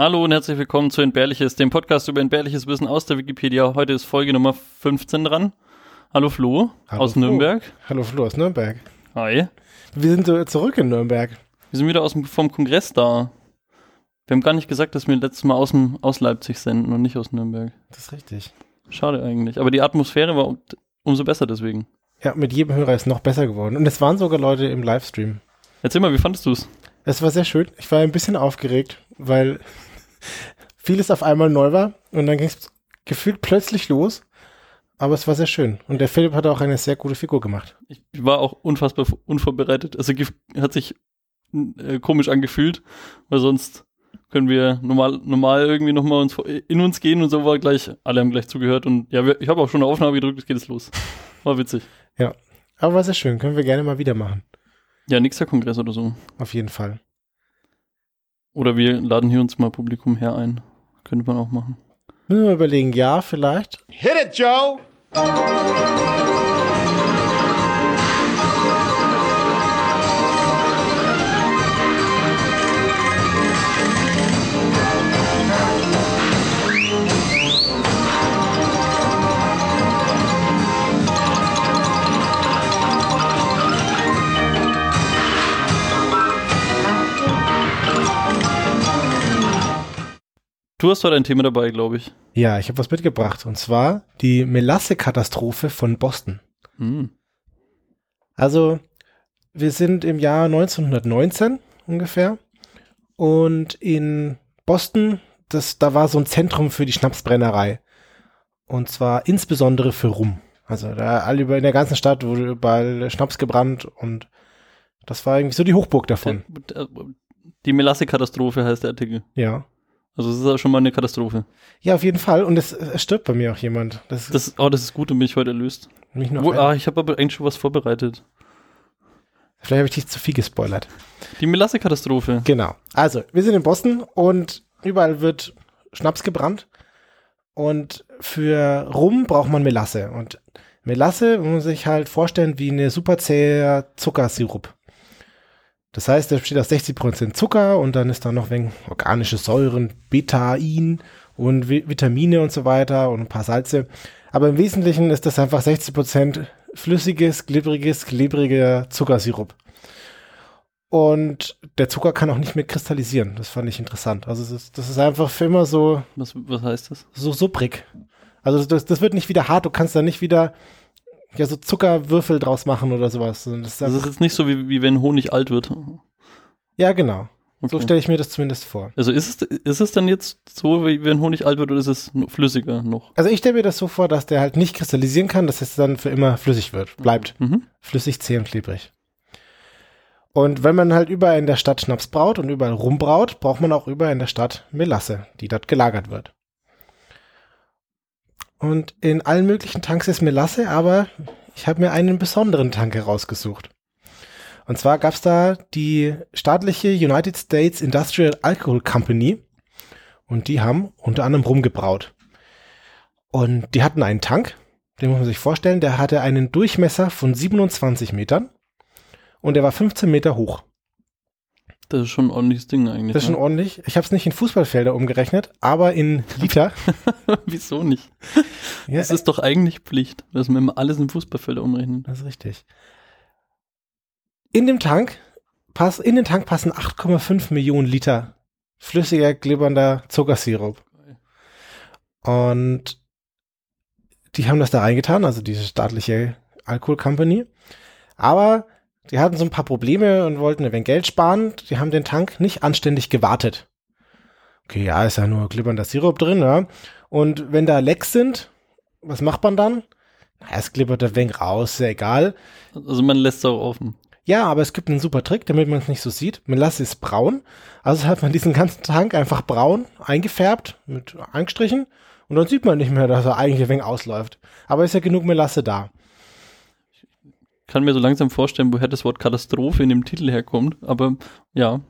Hallo und herzlich willkommen zu Entbehrliches, dem Podcast über entbehrliches Wissen aus der Wikipedia. Heute ist Folge Nummer 15 dran. Hallo Flo Hallo aus Flo. Nürnberg. Hallo Flo aus Nürnberg. Hi. Wir sind zurück in Nürnberg. Wir sind wieder aus dem, vom Kongress da. Wir haben gar nicht gesagt, dass wir letztes Mal aus, dem, aus Leipzig senden und nicht aus Nürnberg. Das ist richtig. Schade eigentlich. Aber die Atmosphäre war um, umso besser deswegen. Ja, mit jedem Hörer ist noch besser geworden. Und es waren sogar Leute im Livestream. Erzähl mal, wie fandest du es? Es war sehr schön. Ich war ein bisschen aufgeregt, weil vieles auf einmal neu war. Und dann ging es gefühlt plötzlich los. Aber es war sehr schön. Und der Philipp hat auch eine sehr gute Figur gemacht. Ich war auch unfassbar unvorbereitet. Also hat sich äh, komisch angefühlt, weil sonst können wir normal, normal irgendwie nochmal uns in uns gehen und so war gleich, alle haben gleich zugehört und ja, wir, ich habe auch schon eine Aufnahme gedrückt, jetzt geht es los. War witzig. Aber war sehr schön. Können wir gerne mal wieder machen. Ja, nächster Kongress oder so. Auf jeden Fall. Oder wir laden hier uns mal Publikum her ein. Könnte man auch machen. Müssen wir mal überlegen, ja, vielleicht. Hit it, Joe! Du hast heute ein Thema dabei, glaube ich. Ja, ich habe was mitgebracht. Und zwar die Melasse-Katastrophe von Boston. Hm. Also, wir sind im Jahr 1919 ungefähr. Und in Boston, das, da war so ein Zentrum für die Schnapsbrennerei. Und zwar insbesondere für Rum. Also da all über in der ganzen Stadt wurde überall Schnaps gebrannt und das war irgendwie so die Hochburg davon. Die Melasse-Katastrophe heißt der Artikel. Ja. Also es ist auch schon mal eine Katastrophe. Ja, auf jeden Fall. Und es, es stirbt bei mir auch jemand. Das ist Das, oh, das ist gut, dann bin ich heute erlöst. nicht nur Wo, ah, ich habe aber eigentlich schon was vorbereitet. Vielleicht habe ich dich zu viel gespoilert. Die Melasse-Katastrophe. Genau. Also, wir sind in Boston und überall wird Schnaps gebrannt. Und für Rum braucht man Melasse. Und Melasse muss man sich halt vorstellen wie eine super zäher Zuckersirup. Das heißt, der besteht aus 60% Zucker und dann ist da noch wegen organische Säuren, Betain und Vi Vitamine und so weiter und ein paar Salze. Aber im Wesentlichen ist das einfach 60% flüssiges, glibberiges, klebriger Zuckersirup. Und der Zucker kann auch nicht mehr kristallisieren. Das fand ich interessant. Also das ist, das ist einfach für immer so, Was, was heißt das? so supprig. Also das, das wird nicht wieder hart. Du kannst da nicht wieder ja so Zuckerwürfel draus machen oder sowas. Das ist Das ist einfach, jetzt nicht so, wie, wie wenn Honig alt wird. ja, genau. So Okay. stelle ich mir das zumindest vor. Also ist es, ist es dann jetzt so, wie wenn Honig alt wird, oder ist es flüssiger noch? Also ich stelle mir das so vor, dass der halt nicht kristallisieren kann, dass es dann für immer flüssig wird. Bleibt. Mhm. Flüssig, zäh und klebrig. Und wenn man halt überall in der Stadt Schnaps braut und überall rumbraut, braucht man auch überall in der Stadt Melasse, die dort gelagert wird. Und in allen möglichen Tanks ist Melasse, aber ich habe mir einen besonderen Tank herausgesucht. Und zwar gab es da die staatliche United States Industrial Alcohol Company und die haben unter anderem rumgebraut. Und die hatten einen Tank, den muss man sich vorstellen, der hatte einen Durchmesser von 27 Metern und der war 15 Meter hoch. Das ist schon ein ordentliches Ding eigentlich. Das ist schon ne? ordentlich. Ich habe es nicht in Fußballfelder umgerechnet, aber in Liter. Wieso nicht? ja, Das ist doch eigentlich Pflicht, dass wir immer alles in Fußballfelder umrechnen. das ist richtig. In dem Tank pass, in den Tank passen 8,5 Millionen Liter flüssiger, glibbernder Zuckersirup. Und die haben das da reingetan, also diese staatliche Alkohol Company. Aber die hatten so ein paar Probleme und wollten ein wenig Geld sparen. Die haben den Tank nicht anständig gewartet. Okay, ja, ist ja nur glibbernder Sirup drin, ja. Und wenn da Lecks sind, was macht man dann? Na, es glibbert ein wenig raus, ist ja egal. Also man lässt es auch offen. Ja, aber es gibt einen super Trick, damit man es nicht so sieht. Melasse ist braun. Also hat man diesen ganzen Tank einfach braun eingefärbt, mit angestrichen. Und dann sieht man nicht mehr, dass er eigentlich ein wenig ausläuft. Aber ist ja genug Melasse da. Kann mir so langsam vorstellen, woher das Wort Katastrophe in dem Titel herkommt. Aber ja,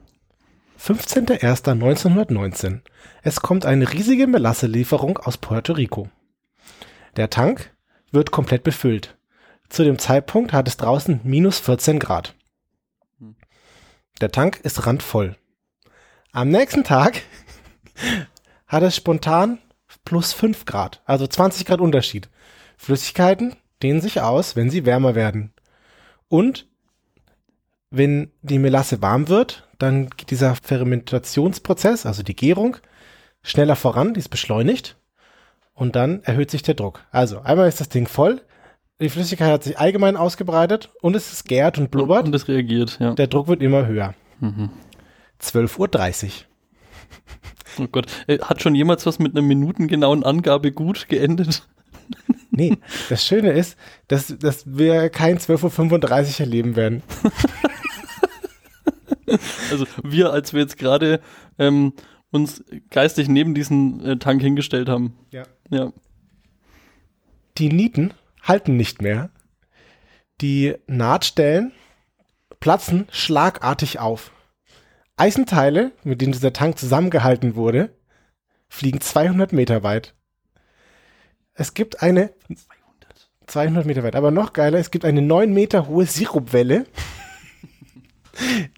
15.01.1919. Es kommt eine riesige Melasse-Lieferung aus Puerto Rico. Der Tank wird komplett befüllt. Zu dem Zeitpunkt hat es draußen minus 14 Grad. Der Tank ist randvoll. Am nächsten Tag hat es spontan plus 5 Grad, also 20 Grad Unterschied. Flüssigkeiten dehnen sich aus, wenn sie wärmer werden. Und wenn die Melasse warm wird, dann geht dieser Fermentationsprozess, also die Gärung, schneller voran, die ist beschleunigt und dann erhöht sich der Druck. Also einmal ist das Ding voll, die Flüssigkeit hat sich allgemein ausgebreitet und es ist gärt und blubbert. Und es reagiert, ja. Der Druck wird immer höher. Mhm. 12.30 Uhr. Oh Gott. Äh, Hat schon jemals was mit einer minutengenauen Angabe gut geendet? Nee, das Schöne ist, dass, dass wir kein 12.35 Uhr erleben werden. Also wir, als wir jetzt gerade ähm, uns geistig neben diesen äh, Tank hingestellt haben. Ja. Ja. Die Nieten halten nicht mehr. Die Nahtstellen platzen schlagartig auf. Eisenteile, mit denen dieser Tank zusammengehalten wurde, fliegen 200 Meter weit. Es gibt eine 200 Meter weit, aber noch geiler, es gibt eine 9 Meter hohe Sirupwelle,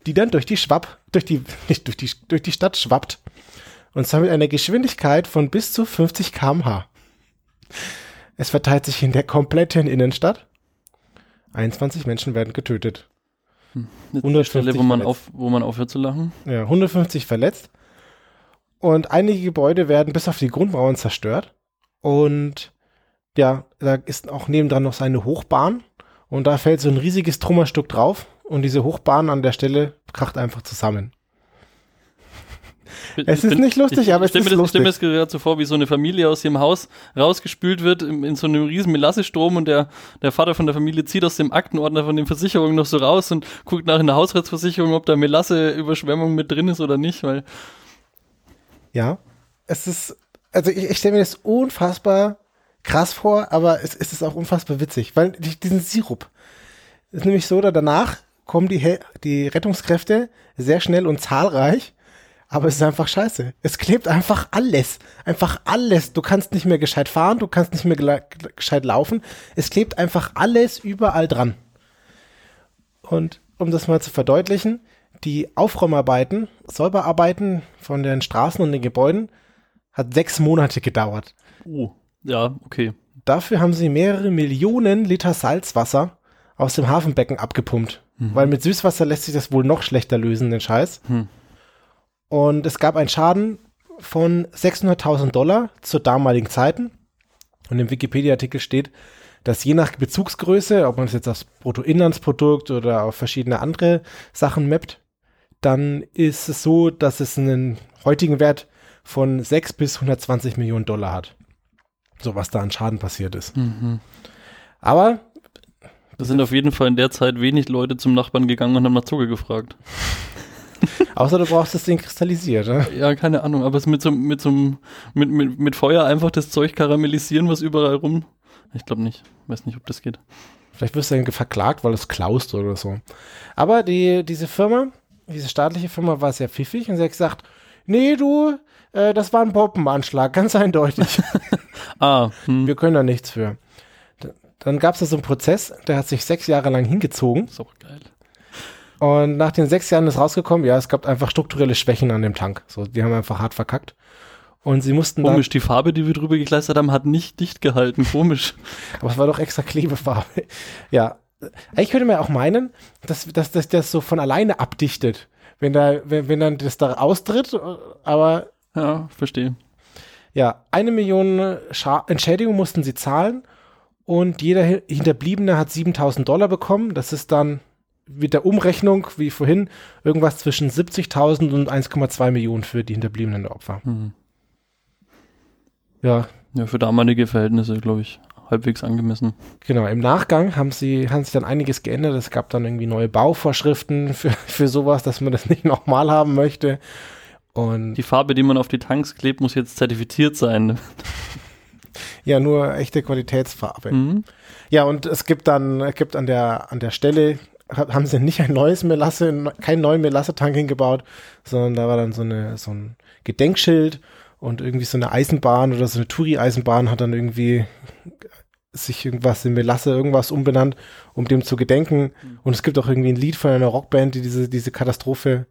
die dann durch die Schwapp, durch die, nicht durch die, durch die Stadt schwappt. Und zwar mit einer Geschwindigkeit von bis zu 50 km/h. Es verteilt sich in der kompletten Innenstadt. 21 Menschen werden getötet. Die 150 Stelle, wo man, verletzt. auf, wo man aufhört zu lachen. Ja, 150 verletzt. Und einige Gebäude werden bis auf die Grundmauern zerstört. Und ja, da ist auch nebendran noch seine Hochbahn. Und da fällt so ein riesiges Trümmerstück drauf. Und diese Hochbahn an der Stelle kracht einfach zusammen. Es ist nicht lustig, aber es ist das, Ich stelle mir lustig. das gerade so vor, wie so eine Familie aus ihrem Haus rausgespült wird in, in so einem riesen Melassestrom und der, der Vater von der Familie zieht aus dem Aktenordner von den Versicherungen noch so raus und guckt nach in der Hausratsversicherung, ob da Melasse-Überschwemmung mit drin ist oder nicht, weil Ja, es ist, also ich, ich stelle mir das unfassbar krass vor, aber es, es ist auch unfassbar witzig, weil die, diesen Sirup ist nämlich so, da danach kommen die, die Rettungskräfte sehr schnell und zahlreich, aber es ist einfach scheiße. Es klebt einfach alles, einfach alles. Du kannst nicht mehr gescheit fahren, du kannst nicht mehr gescheit laufen. Es klebt einfach alles überall dran. Und um das mal zu verdeutlichen, die Aufräumarbeiten, Säuberarbeiten von den Straßen und den Gebäuden hat sechs Monate gedauert. oh, ja, okay. Dafür haben sie mehrere Millionen Liter Salzwasser aus dem Hafenbecken abgepumpt. Weil mit Süßwasser lässt sich das wohl noch schlechter lösen, den Scheiß. Hm. Und es gab einen Schaden von 600.000 Dollar zu damaligen Zeiten. Und im Wikipedia-Artikel steht, dass je nach Bezugsgröße, ob man es jetzt aufs Bruttoinlandsprodukt oder auf verschiedene andere Sachen mappt, dann ist es so, dass es einen heutigen Wert von 6 bis 120 Millionen Dollar hat. So was da an Schaden passiert ist. Mhm. Aber Da sind auf jeden Fall in der Zeit wenig Leute zum Nachbarn gegangen und haben nach Zucker gefragt. außer du brauchst das Ding kristallisiert. Ne? Ja, keine Ahnung, aber es mit so, mit so einem- mit, mit, mit Feuer einfach das Zeug karamellisieren, was überall rum. Ich glaube nicht. Weiß nicht, ob das geht. Vielleicht wirst du dann verklagt, weil du es klaust oder so. Aber die, diese Firma, diese staatliche Firma war sehr pfiffig und sie hat gesagt, nee, du, äh, das war ein Bombenanschlag, ganz eindeutig. Ah, hm. Wir können da nichts für. Dann gab es da so einen Prozess, der hat sich sechs Jahre lang hingezogen. auch geil. Und nach den sechs Jahren ist rausgekommen, ja, es gab einfach strukturelle Schwächen an dem Tank. So, die haben einfach hart verkackt. Und sie mussten Komisch, die Farbe, die wir drüber gekleistert haben, hat nicht dicht gehalten. Komisch. aber es war doch extra Klebefarbe. ja. Eigentlich könnte ja auch meinen, dass, dass, dass das so von alleine abdichtet. Wenn da, wenn, wenn dann das da austritt, aber Ja, verstehe. Ja, eine Million Scha Entschädigung mussten sie zahlen und jeder Hi- Hinterbliebene hat 7000 Dollar bekommen. Das ist dann mit der Umrechnung, wie vorhin, irgendwas zwischen 70.000 und 1,2 Millionen für die Hinterbliebenen der Opfer. Hm. Ja, Ja, für damalige Verhältnisse, glaube ich, halbwegs angemessen. genau. Im Nachgang haben sie, haben sich dann einiges geändert. Es gab dann irgendwie neue Bauvorschriften für, für sowas, dass man das nicht nochmal haben möchte. Und Die Farbe, die man auf die Tanks klebt, muss jetzt zertifiziert sein. ja, nur echte Qualitätsfarbe. Mhm. Ja, und es gibt dann, es gibt an der, an der Stelle, ha- haben sie nicht ein neues Melasse, keinen neuen Melassetank hingebaut, sondern da war dann so eine, so ein Gedenkschild und irgendwie so eine Eisenbahn oder so eine Touri-Eisenbahn hat dann irgendwie sich irgendwas in Melasse irgendwas umbenannt, um dem zu gedenken. Und es gibt auch irgendwie ein Lied von einer Rockband, die diese, diese Katastrophe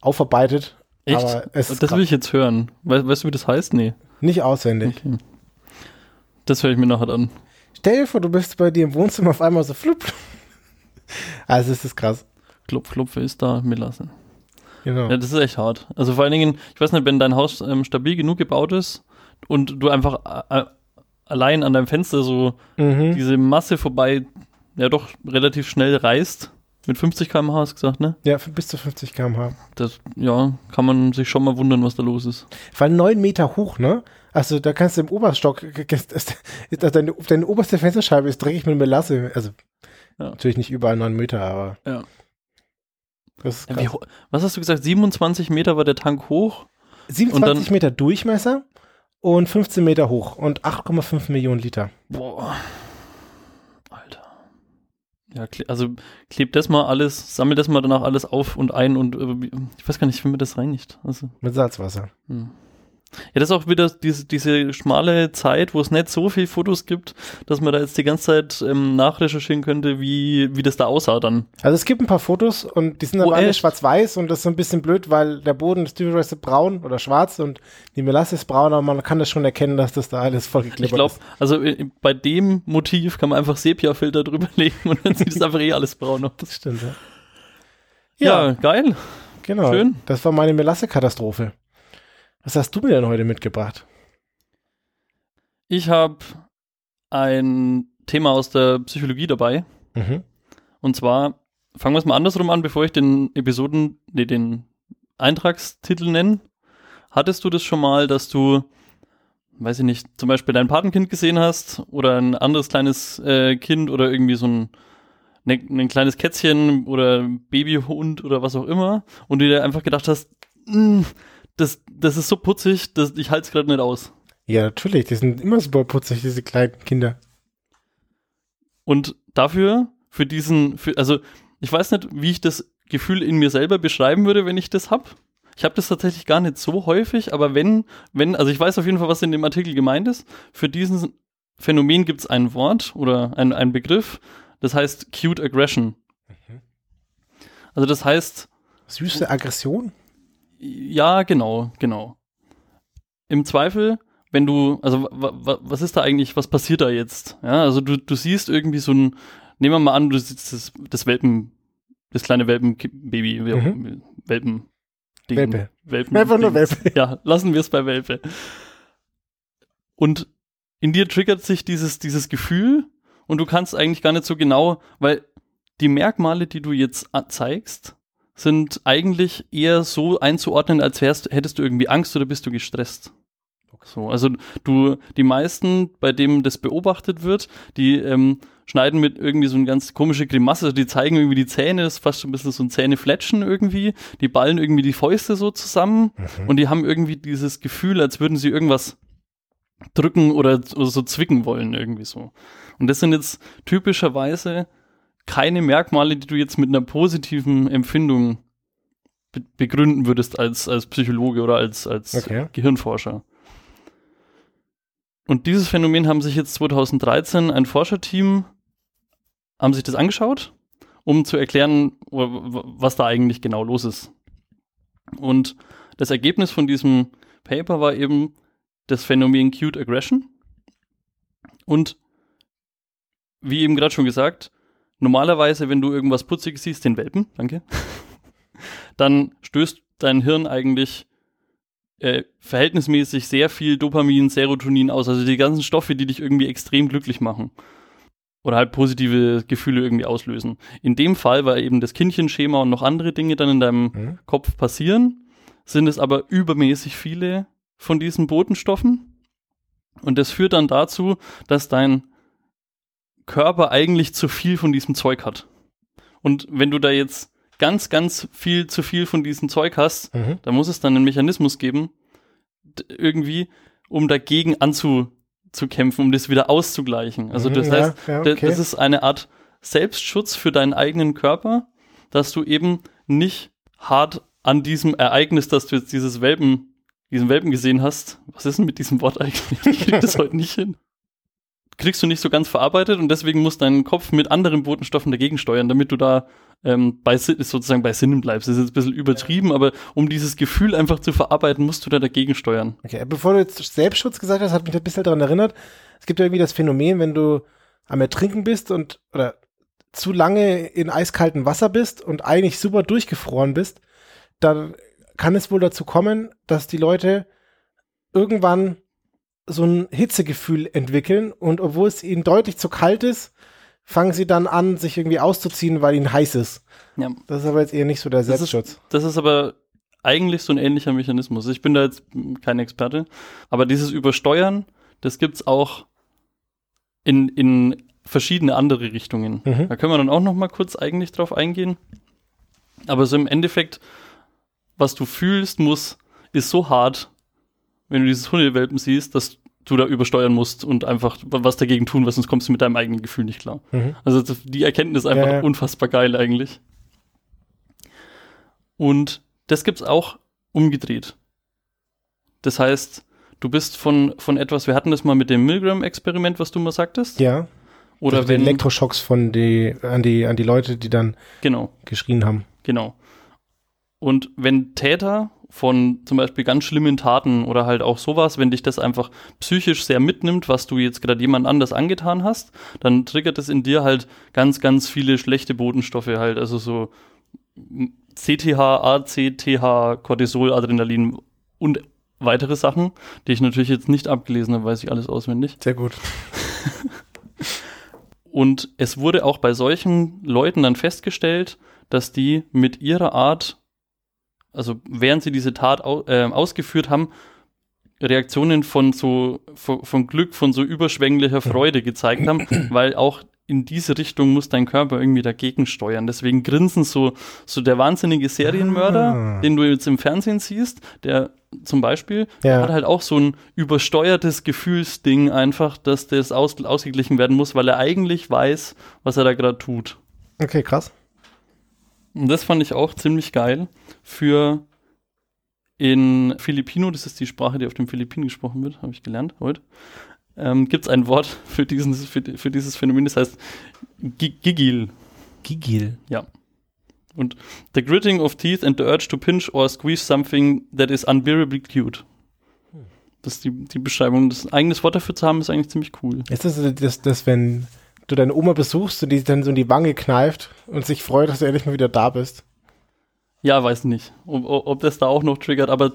aufarbeitet. Echt? Aber es das will ich jetzt hören. We weißt du, wie das heißt? Nee. nicht auswendig. Okay. Das höre ich mir nachher an. Stell dir vor, du bist bei dir im Wohnzimmer auf einmal so flupp. Also es ist krass. Klopf, klopf, ist da? Melasse. Genau. Ja, das ist echt hart. Also vor allen Dingen, ich weiß nicht, wenn dein Haus ähm, stabil genug gebaut ist und du einfach äh, allein an deinem Fenster so Mhm. diese Masse vorbei, ja doch relativ schnell reißt. Mit 50 km/h hast du gesagt, ne? Ja, bis zu 50 km/h. Das, ja, kann man sich schon mal wundern, was da los ist. Allem neun Meter hoch, ne? Also da kannst du im Oberstock, deine, deine oberste Fensterscheibe ist dreckig mit Melasse. Also Ja. natürlich nicht überall neun Meter, aber Ja. Ja, wie, was hast du gesagt? 27 Meter war der Tank hoch? 27 und Meter Durchmesser und 15 Meter hoch und 8,5 Millionen Liter. Boah. Ja, also klebt das mal alles, sammelt das mal danach alles auf und ein und äh, ich weiß gar nicht, wie man das reinigt. Also, Mit Salzwasser. hm. Ja, das ist auch wieder diese, diese schmale Zeit, wo es nicht so viel Fotos gibt, dass man da jetzt die ganze Zeit ähm, nachrecherchieren könnte, wie, wie das da aussah dann. Also es gibt ein paar Fotos und die sind Oh, aber alle schwarz-weiß und das ist so ein bisschen blöd, weil der Boden ist typischerweise braun oder schwarz und die Melasse ist braun, aber man kann das schon erkennen, dass das da alles voll Ich geklebt glaube, ist. also äh, bei dem Motiv kann man einfach Sepia-Filter drüber legen und dann sieht es einfach eh alles braun aus. Das stimmt, ja. Ja, Ja, geil. genau. schön. Das war meine Melasse-Katastrophe. Was hast du mir denn heute mitgebracht? Ich habe ein Thema aus der Psychologie dabei. Mhm. Und zwar fangen wir es mal andersrum an, bevor ich den Episoden, nee, den Eintragstitel nenne. Hattest du das schon mal, dass du, weiß ich nicht, zum Beispiel dein Patenkind gesehen hast oder ein anderes kleines äh, Kind oder irgendwie so ein, ne, ein kleines Kätzchen oder Babyhund oder was auch immer und du dir einfach gedacht hast, "Mm, das, das ist so putzig, das, ich halte es gerade nicht aus. Ja, natürlich. Die sind immer super putzig, diese kleinen Kinder. Und dafür, für diesen, für, also ich weiß nicht, wie ich das Gefühl in mir selber beschreiben würde, wenn ich das hab. Ich habe das tatsächlich gar nicht so häufig, aber wenn, wenn, also ich weiß auf jeden Fall, was in dem Artikel gemeint ist. Für diesen Phänomen gibt es ein Wort oder ein, ein Begriff, das heißt Cute Aggression. Also das heißt, Süße Aggression? Ja, genau, genau. Im Zweifel, wenn du, also wa- wa- was ist da eigentlich, was passiert da jetzt? Ja, also du, du siehst irgendwie so ein, nehmen wir mal an, du siehst das, das Welpen, das kleine Welpenbaby, Mhm. Welpen. Ding, Welpe. Welpen. Einfach nur. Welpe. Ja, lassen wir es bei Welpe. Und in dir triggert sich dieses, dieses Gefühl und du kannst eigentlich gar nicht so genau, weil die Merkmale, die du jetzt zeigst, sind eigentlich eher so einzuordnen, als wärst, hättest du irgendwie Angst oder bist du gestresst. So, also du, die meisten, bei denen das beobachtet wird, die ähm, schneiden mit irgendwie so eine ganz komische Grimasse, die zeigen irgendwie die Zähne, das ist fast ein bisschen so ein Zähnefletschen irgendwie, die ballen irgendwie die Fäuste so zusammen Mhm. und die haben irgendwie dieses Gefühl, als würden sie irgendwas drücken oder, oder so zwicken wollen, irgendwie so. Und das sind jetzt typischerweise keine Merkmale, die du jetzt mit einer positiven Empfindung be begründen würdest als, als Psychologe oder als, als Okay. Gehirnforscher. Und dieses Phänomen haben sich jetzt 2013 ein Forscherteam, haben sich das angeschaut, um zu erklären, was da eigentlich genau los ist. Und das Ergebnis von diesem Paper war eben das Phänomen Cute Aggression. Und wie eben gerade schon gesagt, normalerweise, wenn du irgendwas Putziges siehst, den Welpen, danke, dann stößt dein Hirn eigentlich äh, verhältnismäßig sehr viel Dopamin, Serotonin aus, also die ganzen Stoffe, die dich irgendwie extrem glücklich machen. Oder halt positive Gefühle irgendwie auslösen. In dem Fall, weil eben das Kindchenschema und noch andere Dinge dann in deinem Mhm. Kopf passieren, sind es aber übermäßig viele von diesen Botenstoffen. Und das führt dann dazu, dass dein Körper eigentlich zu viel von diesem Zeug hat. Und wenn du da jetzt ganz, ganz viel zu viel von diesem Zeug hast, Mhm. da muss es dann einen Mechanismus geben, irgendwie, um dagegen anzukämpfen, um das wieder auszugleichen. Also Mhm, das ja, heißt, ja, okay. das ist eine Art Selbstschutz für deinen eigenen Körper, dass du eben nicht hart an diesem Ereignis, dass du jetzt dieses Welpen, diesen Welpen gesehen hast. Was ist denn mit diesem Wort eigentlich? Ich krieg das heute nicht hin. Kriegst du nicht so ganz verarbeitet und deswegen muss dein Kopf mit anderen Botenstoffen dagegen steuern, damit du da ähm, bei sozusagen bei Sinnen bleibst. Das ist jetzt ein bisschen übertrieben, aber um dieses Gefühl einfach zu verarbeiten, musst du da dagegen steuern. Okay, bevor du jetzt Selbstschutz gesagt hast, hat mich ein bisschen daran erinnert. Es gibt ja irgendwie das Phänomen, wenn du am Ertrinken bist und oder zu lange in eiskaltem Wasser bist und eigentlich super durchgefroren bist, dann kann es wohl dazu kommen, dass die Leute irgendwann so ein Hitzegefühl entwickeln und obwohl es ihnen deutlich zu kalt ist, fangen sie dann an, sich irgendwie auszuziehen, weil ihnen heiß ist. Ja. Das ist aber jetzt eher nicht so der Selbstschutz. Das ist, das ist aber eigentlich so ein ähnlicher Mechanismus. Ich bin da jetzt kein Experte, aber dieses Übersteuern, das gibt's auch in, in verschiedene andere Richtungen. Mhm. Da können wir dann auch noch mal kurz eigentlich drauf eingehen. Aber so im Endeffekt, was du fühlst, muss, ist so hart, wenn du dieses Hundewelpen siehst, dass du da übersteuern musst und einfach was dagegen tun, weil sonst kommst du mit deinem eigenen Gefühl nicht klar. Mhm. Also die Erkenntnis ist einfach ja, ja. unfassbar geil eigentlich. Und das gibt's auch umgedreht. Das heißt, du bist von, von etwas, wir hatten das mal mit dem Milgram-Experiment, was du mal sagtest. Ja. Oder also wenn Elektroschocks von die, an die, an die Leute, die dann genau. geschrien haben. Genau. Und wenn Täter von zum Beispiel ganz schlimmen Taten oder halt auch sowas, wenn dich das einfach psychisch sehr mitnimmt, was du jetzt gerade jemand anders angetan hast, dann triggert es in dir halt ganz, ganz viele schlechte Botenstoffe halt, also so CTH, ACTH, Cortisol, Adrenalin und weitere Sachen, die ich natürlich jetzt nicht abgelesen habe, weiß ich alles auswendig. Sehr gut. und es wurde auch bei solchen Leuten dann festgestellt, dass die mit ihrer Art also während sie diese Tat au, äh, ausgeführt haben, Reaktionen von so von, von, Glück, von so überschwänglicher Freude gezeigt haben, weil auch in diese Richtung muss dein Körper irgendwie dagegen steuern. Deswegen grinsen so, so der wahnsinnige Serienmörder, ah. den du jetzt im Fernsehen siehst, der zum Beispiel ja. hat halt auch so ein übersteuertes Gefühlsding einfach, dass das aus, ausgeglichen werden muss, weil er eigentlich weiß, was er da gerade tut. Okay, krass. Und das fand ich auch ziemlich geil für in Filipino, das ist die Sprache, die auf den Philippinen gesprochen wird, habe ich gelernt heute, ähm, gibt es ein Wort für, diesen, für, für, dieses Phänomen, das heißt Gigil. Gigil? Ja. Und the gritting of teeth and the urge to pinch or squeeze something that is unbearably cute. Das ist die, die Beschreibung. Das eigenes Wort dafür zu haben, ist eigentlich ziemlich cool. Ist das das, das wenn du deine Oma besuchst und die dann so in die Wange kneift und sich freut, dass du endlich mal wieder da bist. Ja, weiß nicht, ob, ob das da auch noch triggert, aber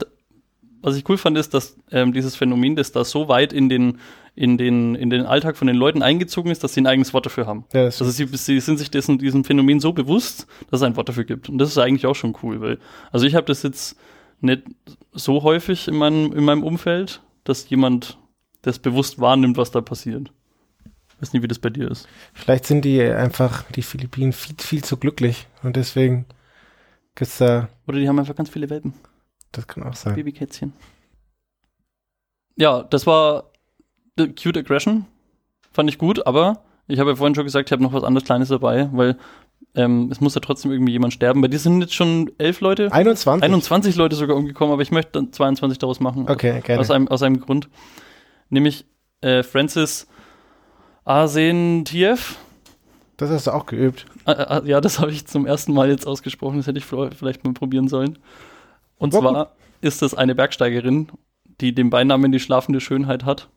was ich cool fand, ist, dass ähm, dieses Phänomen, das da so weit in den, in, den, in den Alltag von den Leuten eingezogen ist, dass sie ein eigenes Wort dafür haben. Ja, also sie, sie sind sich dessen, diesem Phänomen so bewusst, dass es ein Wort dafür gibt. Und das ist eigentlich auch schon cool, weil, also ich habe das jetzt nicht so häufig in meinem, in meinem Umfeld, dass jemand das bewusst wahrnimmt, was da passiert weiß nicht, wie das bei dir ist. Vielleicht sind die einfach, die Philippinen, viel, viel zu glücklich und deswegen gibt's da. Oder die haben einfach ganz viele Welpen. Das kann auch sein. Babykätzchen. Ja, das war The Cute Aggression. Fand ich gut, aber ich habe ja vorhin schon gesagt, ich habe noch was anderes Kleines dabei, weil ähm, es muss ja trotzdem irgendwie jemand sterben. Bei dir sind jetzt schon elf Leute. 21? 21 Leute sogar umgekommen, aber ich möchte dann 22 daraus machen. Okay, gerne. Aus einem, aus einem Grund. Nämlich äh, Francis Arsentiev. Das hast du auch geübt. Ah, ah, ah, ja, das habe ich zum ersten Mal jetzt ausgesprochen. Das hätte ich vielleicht mal probieren sollen. Und War zwar gut. ist es eine Bergsteigerin, die den Beinamen die schlafende Schönheit hat.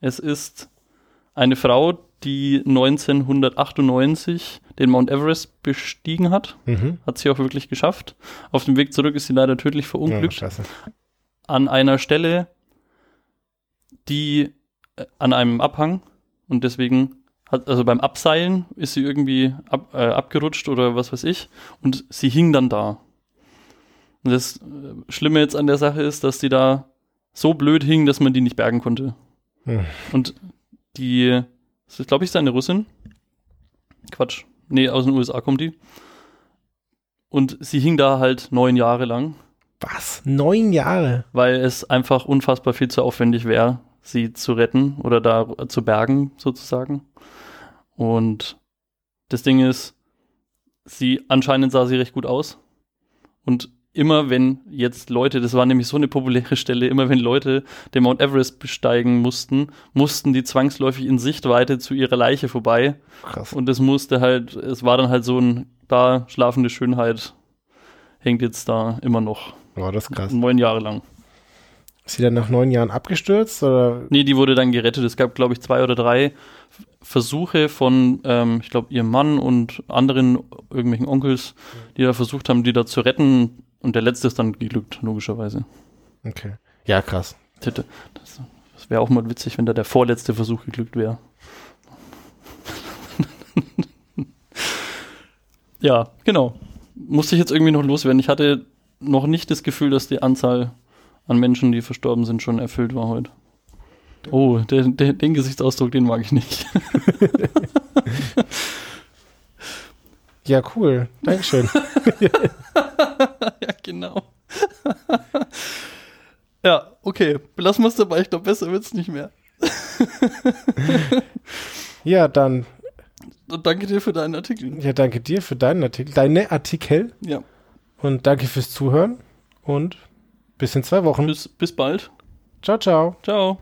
Es ist eine Frau, die 1998 den Mount Everest bestiegen hat. Mhm. Hat sie auch wirklich geschafft. Auf dem Weg zurück ist sie leider tödlich verunglückt. Ja, an einer Stelle, die äh, an einem Abhang, und deswegen hat, also beim Abseilen ist sie irgendwie ab, äh, abgerutscht oder was weiß ich und sie hing dann da. Und das äh, Schlimme jetzt an der Sache ist, dass die da so blöd hing, dass man die nicht bergen konnte. Hm. Und die, das ist, glaube ich, seine Russin. Quatsch. Nee, aus den USA kommt die. Und sie hing da halt neun Jahre lang. Was? Neun Jahre? Weil es einfach unfassbar viel zu aufwendig wäre, sie zu retten oder da zu bergen sozusagen. Und das Ding ist, sie anscheinend sah sie recht gut aus. Und immer wenn jetzt Leute, das war nämlich so eine populäre Stelle, immer wenn Leute den Mount Everest besteigen mussten, mussten die zwangsläufig in Sichtweite zu ihrer Leiche vorbei. Krass. Und es musste halt, es war dann halt so ein, da schlafende Schönheit hängt jetzt da immer noch. Wow, das krass. Neun Jahre lang. Ist sie dann nach neun Jahren abgestürzt oder? Nee, die wurde dann gerettet. Es gab, glaube ich, zwei oder drei Versuche von, ähm, ich glaube, ihrem Mann und anderen irgendwelchen Onkels, die da versucht haben, die da zu retten. Und der letzte ist dann geglückt, logischerweise. Okay. Ja, krass. Das, das wäre auch mal witzig, wenn da der vorletzte Versuch geglückt wäre. ja, genau. Musste ich jetzt irgendwie noch loswerden. Ich hatte noch nicht das Gefühl, dass die Anzahl an Menschen, die verstorben sind, schon erfüllt war heute. Oh, der, der, den Gesichtsausdruck, den mag ich nicht. Ja, cool. Dankeschön. ja, genau. ja, okay. Belassen wir es dabei. Ich glaube, besser wird es nicht mehr. ja, dann, danke dir für deinen Artikel. ja, danke dir für deinen Artikel, deine Artikel Ja, und danke fürs Zuhören und bis in zwei Wochen. bis, bis bald. Ciao, ciao. Ciao.